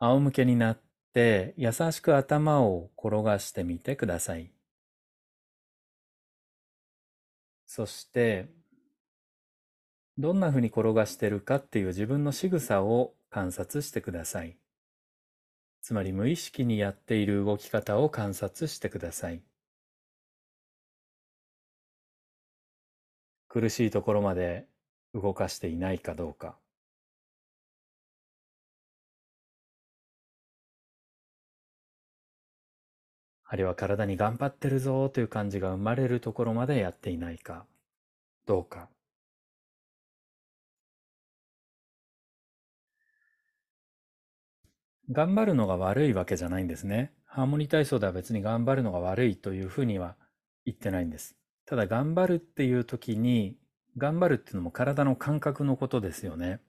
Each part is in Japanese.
仰向けになって優しく頭を転がしてみてください。そしてどんなふうに転がしてるかっていう自分の仕草を観察してください。つまり無意識にやっている動き方を観察してください。苦しいところまで動かしていないかどうか。あるいは体に頑張ってるぞという感じが生まれるところまでやっていないかどうか。頑張るのが悪いわけじゃないんですね。ハーモニー体操では別に頑張るのが悪いというふうには言ってないんです。ただ頑張るっていう時に、頑張るっていうのも体の感覚のことですよね。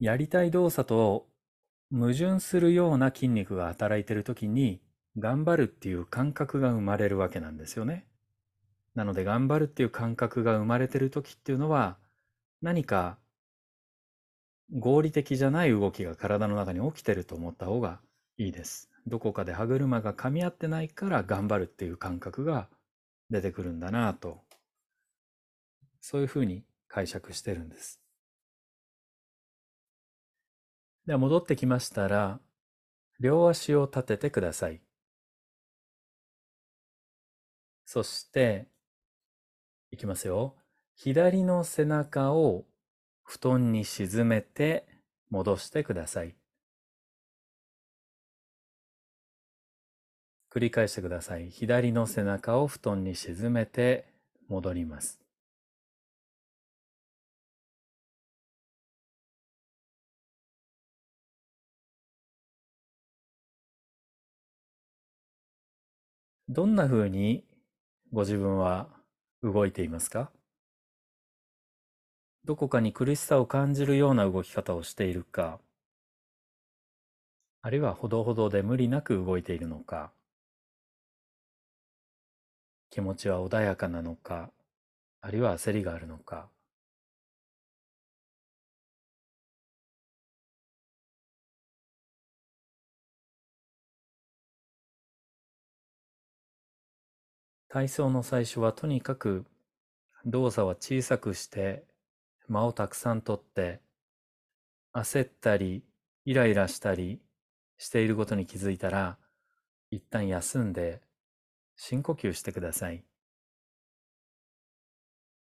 やりたい動作と矛盾するような筋肉が働いている時に、頑張るっていう感覚が生まれるわけなんですよね。なので頑張るっていう感覚が生まれてる時っていうのは、何か合理的じゃない動きが体の中に起きてると思った方がいいです。どこかで歯車が噛み合ってないから頑張るっていう感覚が出てくるんだなぁと、そういうふうに解釈してるんです。では戻ってきましたら、両足を立ててください。そして、いきますよ。左の背中を布団に沈めて戻してください。繰り返してください。左の背中を布団に沈めて戻ります。どんなふうにご自分は動いていますか？どこかに苦しさを感じるような動き方をしているか、あるいはほどほどで無理なく動いているのか、気持ちは穏やかなのか、あるいは焦りがあるのか、体操の最初はとにかく動作は小さくして間をたくさんとって、焦ったり、イライラしたりしていることに気づいたら、一旦休んで深呼吸してください。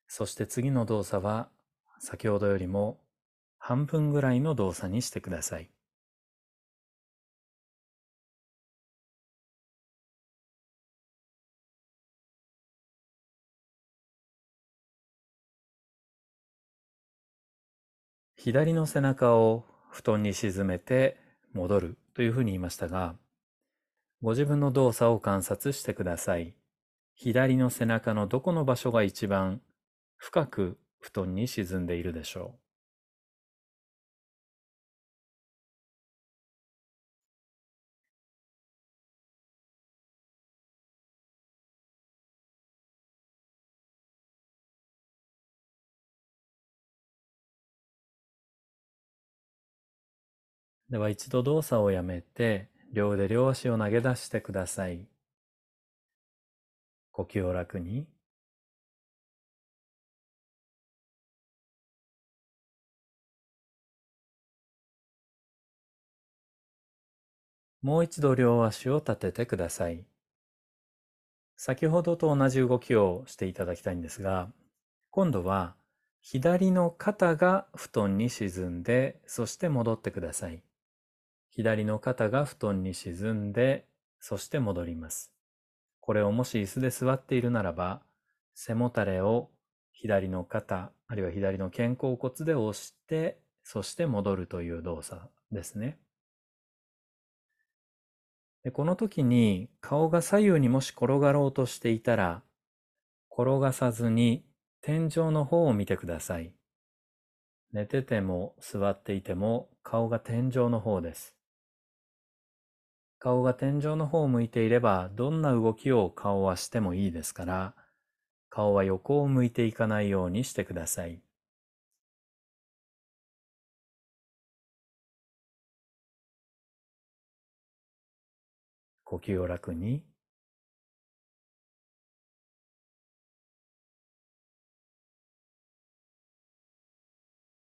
そして次の動作は先ほどよりも半分ぐらいの動作にしてください。左の背中を布団に沈めて戻るというふうに言いましたが、ご自分の動作を観察してください。左の背中のどこの場所が一番深く布団に沈んでいるでしょう。では一度動作をやめて、両腕両足を投げ出してください。呼吸を楽に。もう一度両足を立ててください。先ほどと同じ動きをしていただきたいんですが、今度は左の肩が布団に沈んで、そして戻ってください。左の肩が布団に沈んで、そして戻ります。これをもし椅子で座っているならば、背もたれを左の肩、あるいは左の肩甲骨で押して、そして戻るという動作ですね。でこの時に顔が左右にもし転がろうとしていたら、転がさずに天井の方を見てください。寝てても座っていても顔が天井の方です。顔が天井の方を向いていれば、どんな動きを顔はしてもいいですから、顔は横を向いていかないようにしてください。呼吸を楽に。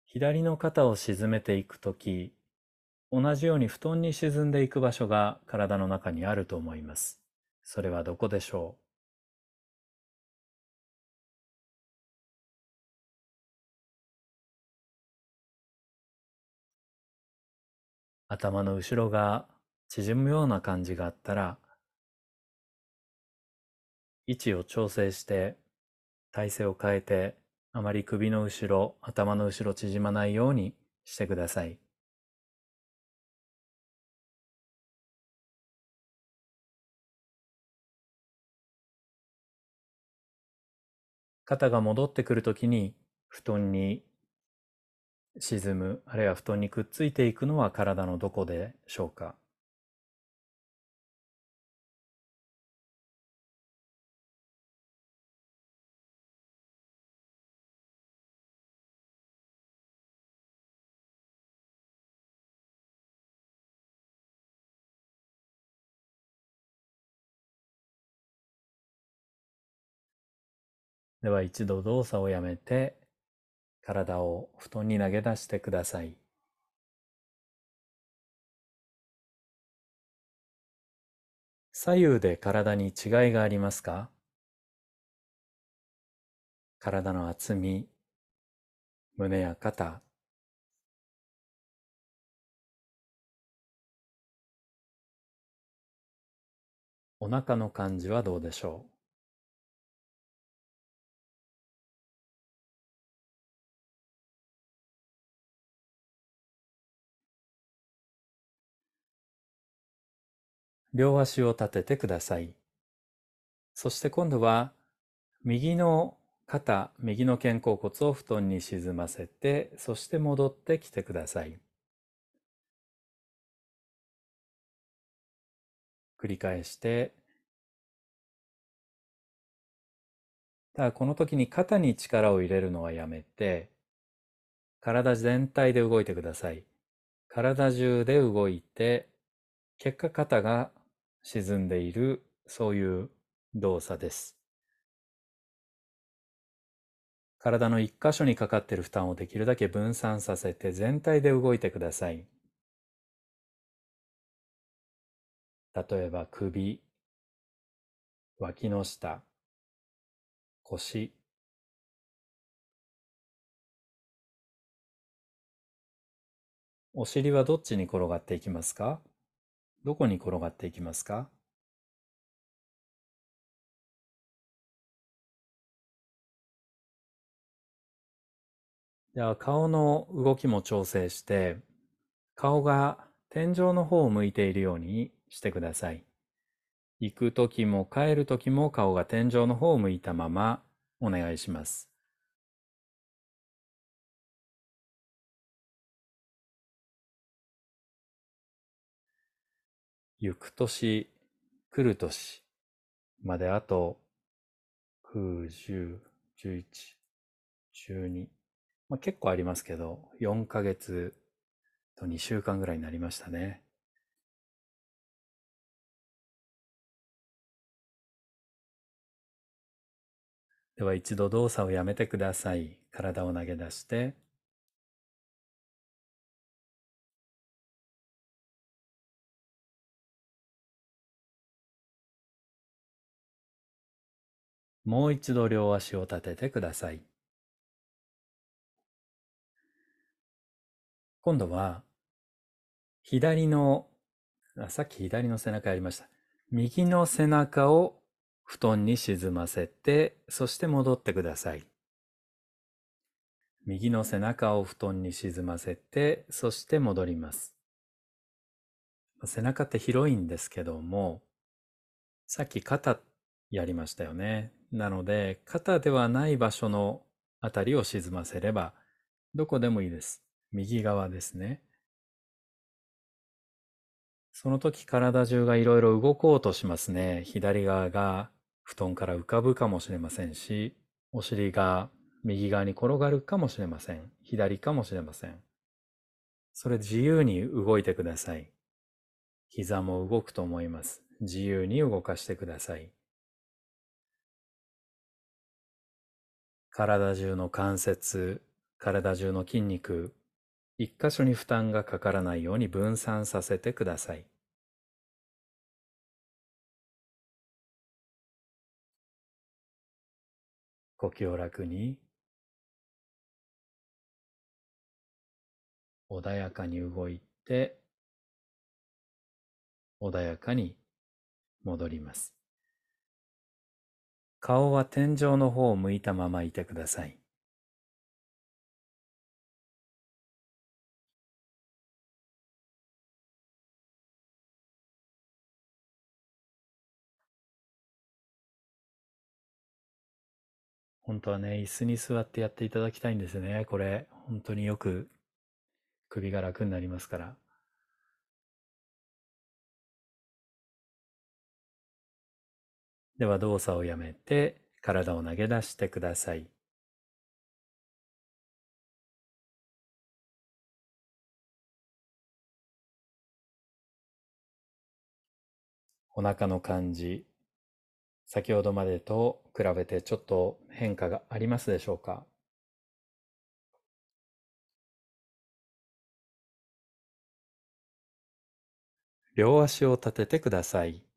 左の肩を沈めていくとき、同じように布団に沈んでいく場所が体の中にあると思います。それはどこでしょう？頭の後ろが縮むような感じがあったら、位置を調整して体勢を変えてあまり首の後ろ、頭の後ろ縮まないようにしてください。肩が戻ってくるときに布団に沈む、あるいは布団にくっついていくのは体のどこでしょうか？では一度動作をやめて体を布団に投げ出してください。左右で体に違いがありますか？体の厚み、胸や肩、お腹の感じはどうでしょう？両足を立ててください。そして今度は右の肩、右の肩甲骨を布団に沈ませて、そして戻ってきてください。繰り返して、ただこの時に肩に力を入れるのはやめて、体全体で動いてください。体中で動いて、結果肩が沈んでいる、そういう動作です。体の一箇所にかかっている負担をできるだけ分散させて全体で動いてください。例えば首、脇の下、腰、お尻はどっちに転がっていきますか？どこに転がっていきますか？では顔の動きも調整して顔が天井の方を向いているようにしてください。行く時も帰る時も顔が天井の方を向いたままお願いします。行く年、来る年まであと、9、10、11、12、まあ、結構ありますけど、4ヶ月と2週間ぐらいになりましたね。では一度動作をやめてください。体を投げ出して、もう一度両足を立ててください。今度は、左の、さっき左の背中やりました。右の背中を布団に沈ませて、そして戻ってください。右の背中を布団に沈ませて、そして戻ります。背中って広いんですけども、さっき肩やりましたよね。なので、肩ではない場所のあたりを沈ませれば、どこでもいいです。右側ですね。その時体中がいろいろ動こうとしますね。左側が布団から浮かぶかもしれませんし、お尻が右側に転がるかもしれません。左かもしれません。それ自由に動いてください。膝も動くと思います。自由に動かしてください。体中の関節、体中の筋肉、一箇所に負担がかからないように分散させてください。呼吸を楽に穏やかに動いて穏やかに戻ります。顔は天井の方を向いたままいてください。本当はね、椅子に座ってやっていただきたいんですね。これ、本当によく首が楽になりますから。では動作をやめて体を投げ出してください。お腹の感じ、先ほどまでと比べてちょっと変化がありますでしょうか？両足を立ててください。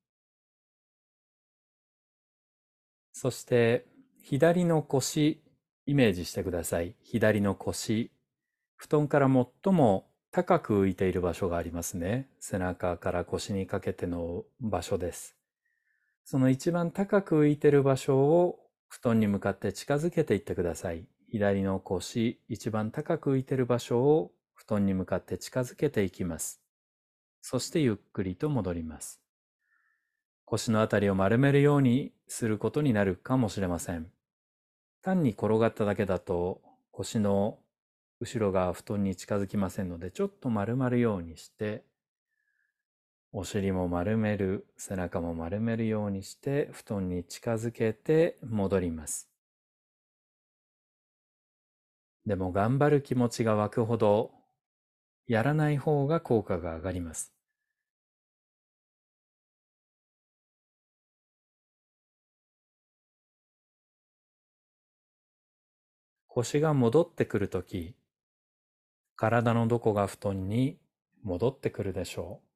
そして左の腰イメージしてください。左の腰。布団から最も高く浮いている場所がありますね。背中から腰にかけての場所です。その一番高く浮いている場所を布団に向かって近づけていってください。左の腰、一番高く浮いている場所を布団に向かって近づけていきます。そしてゆっくりと戻ります。腰のあたりを丸めるようにすることになるかもしれません。単に転がっただけだと腰の後ろが布団に近づきませんので、ちょっと丸まるようにして、お尻も丸める、背中も丸めるようにして、布団に近づけて戻ります。でも頑張る気持ちが湧くほど、やらない方が効果が上がります。腰が戻ってくるとき、体のどこが布団に戻ってくるでしょう。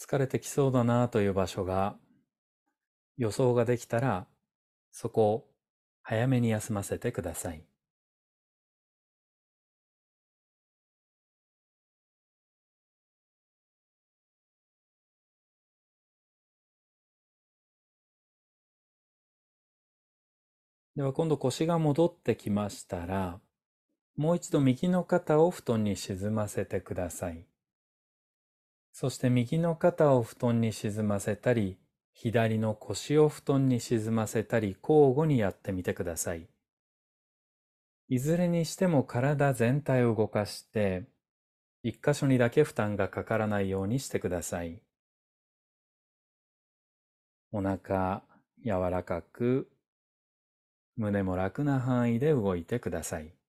疲れてきそうだなという場所が予想ができたらそこを早めに休ませてください。では今度腰が戻ってきましたらもう一度右の肩を布団に沈ませてください。そして右の肩を布団に沈ませたり、左の腰を布団に沈ませたり交互にやってみてください。いずれにしても体全体を動かして、一箇所にだけ負担がかからないようにしてください。お腹柔らかく、胸も楽な範囲で動いてください。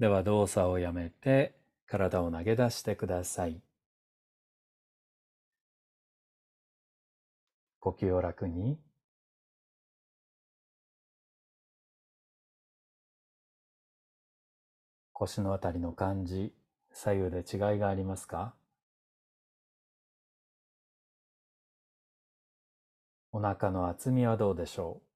では動作をやめて体を投げ出してください。呼吸を楽に。腰のあたりの感じ、左右で違いがありますか？お腹の厚みはどうでしょう？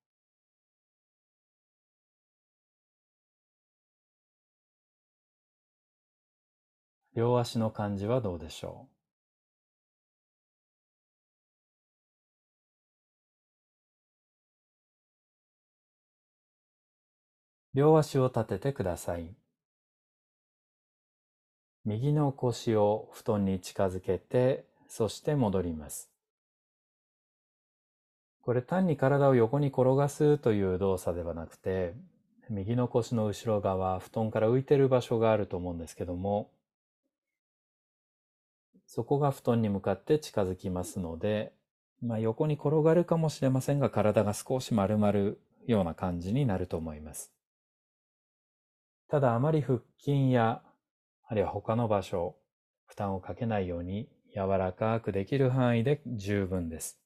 両足の感じはどうでしょう？両足を立ててください。右の腰を布団に近づけて、そして戻ります。これ単に体を横に転がすという動作ではなくて、右の腰の後ろ側、布団から浮いてる場所があると思うんですけども、そこが布団に向かって近づきますので、まあ、横に転がるかもしれませんが、体が少し丸まるような感じになると思います。ただあまり腹筋や、あるいは他の場所、負担をかけないように柔らかくできる範囲で十分です。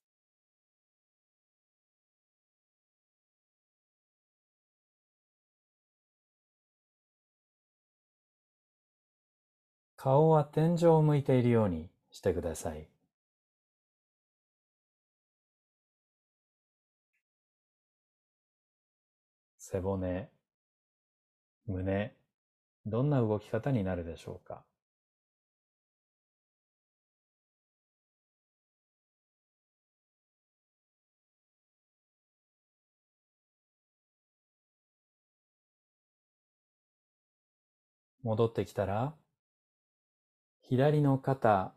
顔は天井を向いているようにしてください。背骨、胸、どんな動き方になるでしょうか？戻ってきたら、左の肩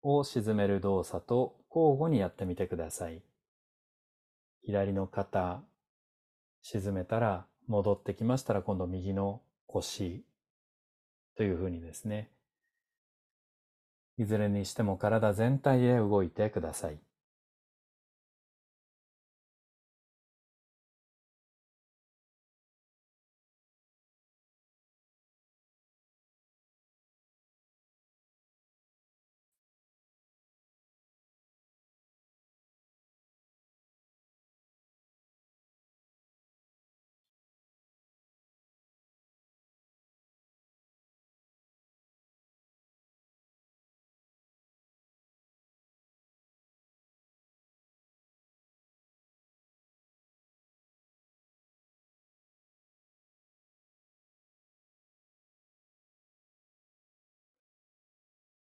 を沈める動作と交互にやってみてください。左の肩、沈めたら戻ってきましたら今度右の腰というふうにですね。いずれにしても体全体で動いてください。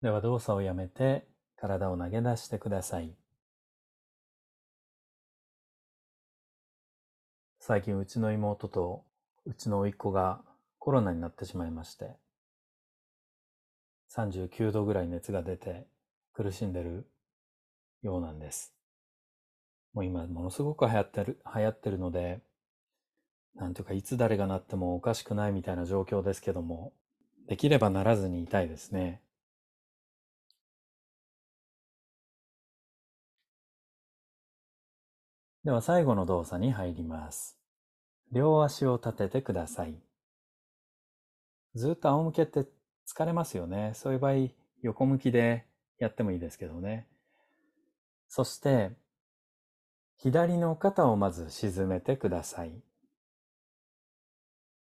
では動作をやめて体を投げ出してください。最近うちの妹とうちの甥っ子がコロナになってしまいまして、39度ぐらい熱が出て苦しんでるようなんです。もう今ものすごく流行ってる、流行ってるので、なんとかいつ誰がなってもおかしくないみたいな状況ですけども、できればならずにいたいですね。では最後の動作に入ります。両足を立ててください。ずっと仰向けって疲れますよね。そういう場合、横向きでやってもいいですけどね。そして、左の肩をまず沈めてください。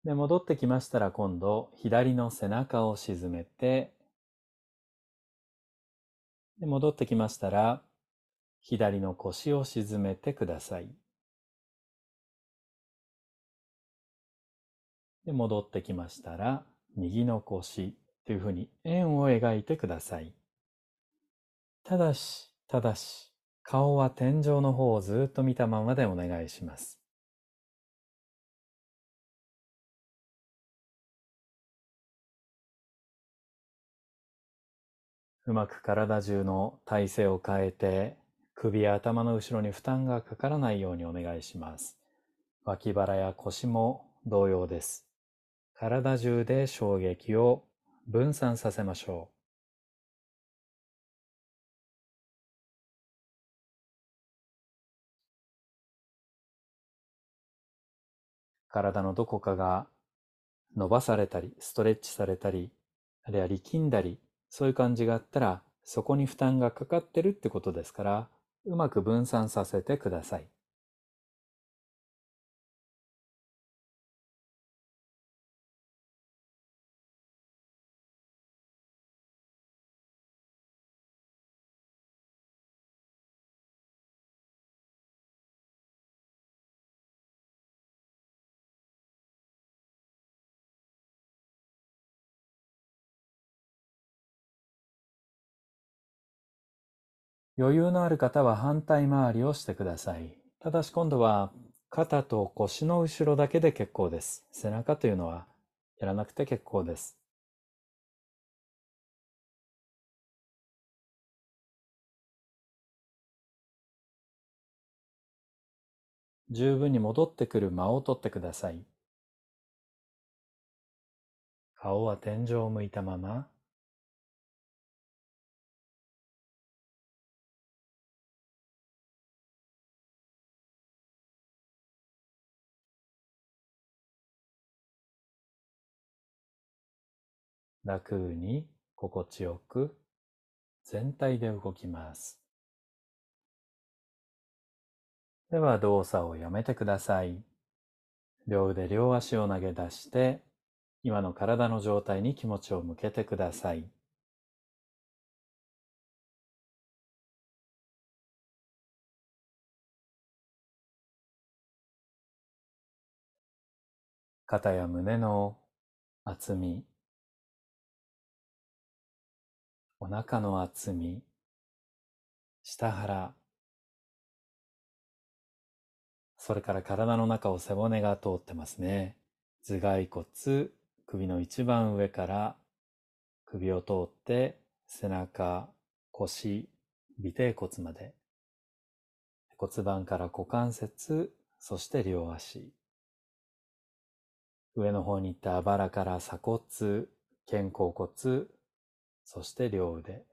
で、戻ってきましたら今度、左の背中を沈めて、で戻ってきましたら、左の腰を沈めてください。で戻ってきましたら、右の腰というふうに円を描いてください。ただし、ただし、顔は天井の方をずっと見たままでお願いします。うまく体中の体勢を変えて首や頭の後ろに負担がかからないようにお願いします。脇腹や腰も同様です。体中で衝撃を分散させましょう。体のどこかが伸ばされたり、ストレッチされたり、あるいは力んだり、そういう感じがあったら、そこに負担がかかってるってことですから、うまく分散させてください。余裕のある方は反対回りをしてください。ただし今度は肩と腰の後ろだけで結構です。背中というのはやらなくて結構です。十分に戻ってくる間を取ってください。顔は天井を向いたまま、楽に心地よく全体で動きます。では動作をやめてください。両腕両足を投げ出して、今の体の状態に気持ちを向けてください。肩や胸の厚み、お腹の厚み、下腹、それから体の中を背骨が通ってますね。頭蓋骨、首の一番上から首を通って背中、腰、尾てい骨まで。骨盤から股関節、そして両足。上の方に行ったあばらから鎖骨、肩甲骨、そして両腕。